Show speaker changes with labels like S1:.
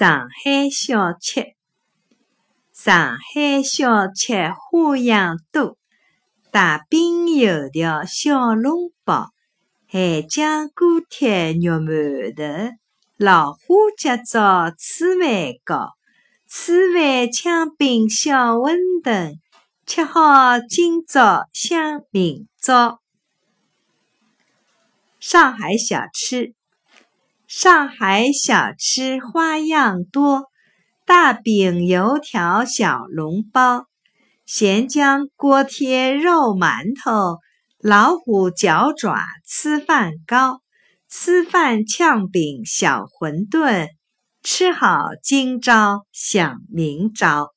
S1: 上海小吃，上海小吃花样多，大饼油条小笼包，咸酱锅贴肉馒头，老花甲枣醋饭糕，醋饭枪饼小馄饨，吃好今朝想明朝。上海小吃。上海小吃花样多，大饼油条小笼包，咸浆锅贴肉馒头，老虎脚爪粢饭糕，粢饭呛饼小馄饨，吃好今朝想明朝。